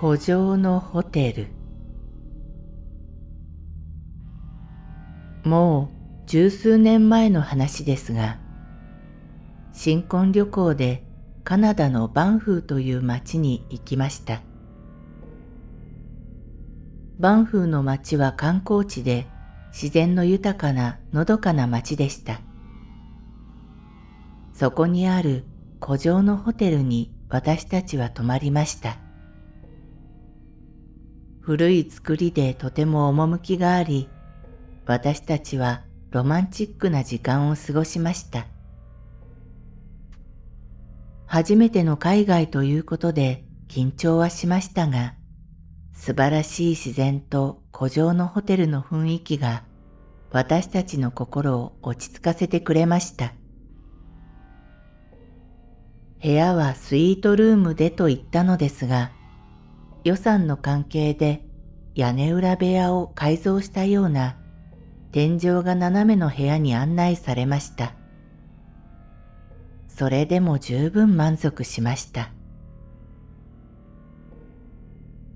古城のホテル。もう十数年前の話ですが新婚旅行でカナダのバンフーという町に行きました。バンフーの町は観光地で自然の豊かなのどかな町でした。そこにある古城のホテルに私たちは泊まりました。古い作りでとても趣があり、私たちはロマンチックな時間を過ごしました。初めての海外ということで緊張はしましたが、素晴らしい自然と古城のホテルの雰囲気が私たちの心を落ち着かせてくれました。部屋はスイートルームでと言ったのですが、予算の関係で屋根裏部屋を改造したような天井が斜めの部屋に案内されました。それでも十分満足しました。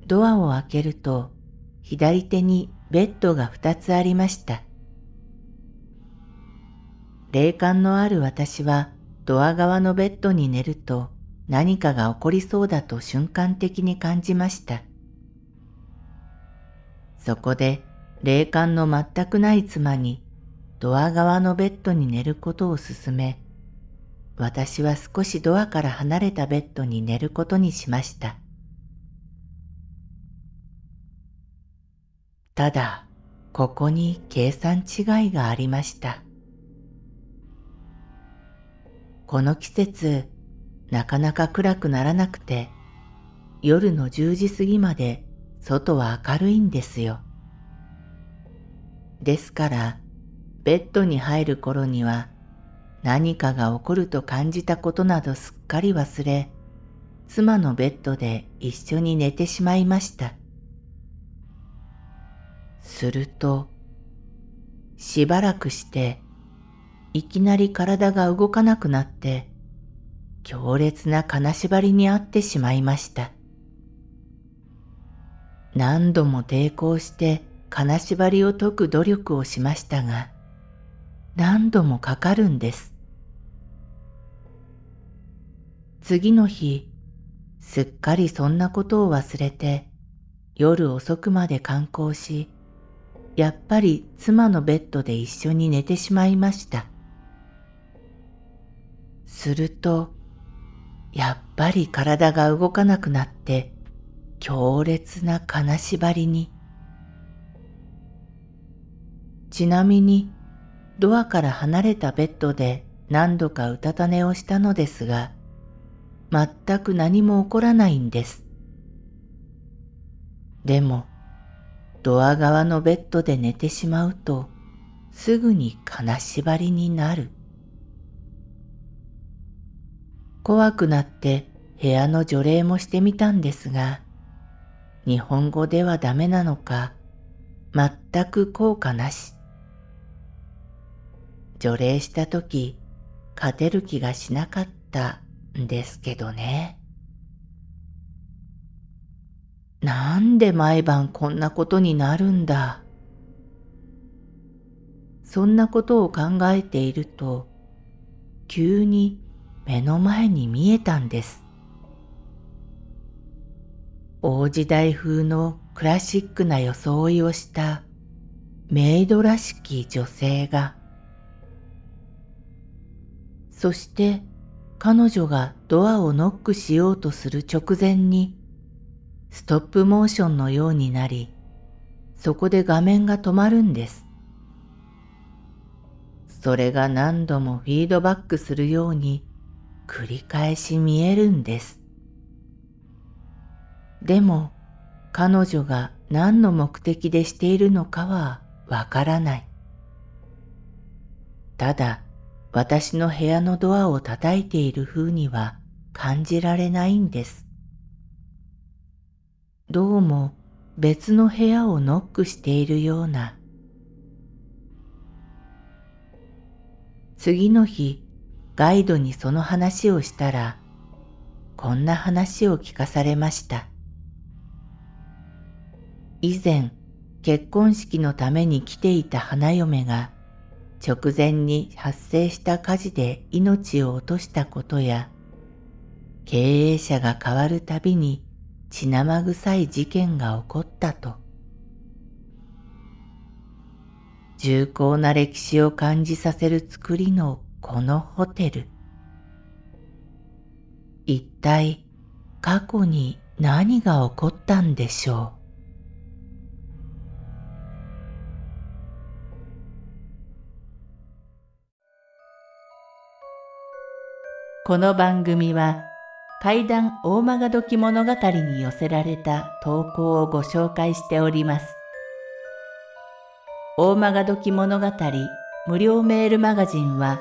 ドアを開けると左手にベッドが二つありました。霊感のある私はドア側のベッドに寝ると何かが起こりそうだと瞬間的に感じました。そこで霊感の全くない妻にドア側のベッドに寝ることを勧め、私は少しドアから離れたベッドに寝ることにしました。ただ、ここに計算違いがありました。この季節、なかなか暗くならなくて、夜の10時過ぎまで外は明るいんですよ。ですから、ベッドに入る頃には何かが起こると感じたことなどすっかり忘れ、妻のベッドで一緒に寝てしまいました。すると、しばらくして、いきなり体が動かなくなって、強烈な金縛りにあってしまいました。何度も抵抗して金縛りを解く努力をしましたが、何度もかかるんです。次の日、すっかりそんなことを忘れて、夜遅くまで観光し、やっぱり妻のベッドで一緒に寝てしまいました。すると、やっぱり体が動かなくなって強烈な金縛りに。ちなみにドアから離れたベッドで何度かうたた寝をしたのですが、全く何も起こらないんです。でも、ドア側のベッドで寝てしまうと、すぐに金縛りになる。怖くなって部屋の除霊もしてみたんですが、日本語ではダメなのか、全く効果なし。除霊した時、勝てる気がしなかったんですけどね。なんで毎晩こんなことになるんだ。そんなことを考えていると、急に目の前に見えたんです。大時代風のクラシックな装いをしたメイドらしき女性が、そして彼女がドアをノックしようとする直前に、ストップモーションのようになり、そこで画面が止まるんです。それが何度もフィードバックするように繰り返し見えるんです。でも彼女が何の目的でしているのかはわからない。ただ私の部屋のドアを叩いている風には感じられないんです。どうも別の部屋をノックしているような。次の日、ガイドにその話をしたら、こんな話を聞かされました。以前、結婚式のために来ていた花嫁が、直前に発生した火事で命を落としたことや、経営者が変わるたびに血生臭い事件が起こったと。重厚な歴史を感じさせる作りのこのホテル。一体過去に何が起こったんでしょう？この番組は怪談大曲どき物語に寄せられた投稿をご紹介しております。大曲どき物語無料メールマガジンは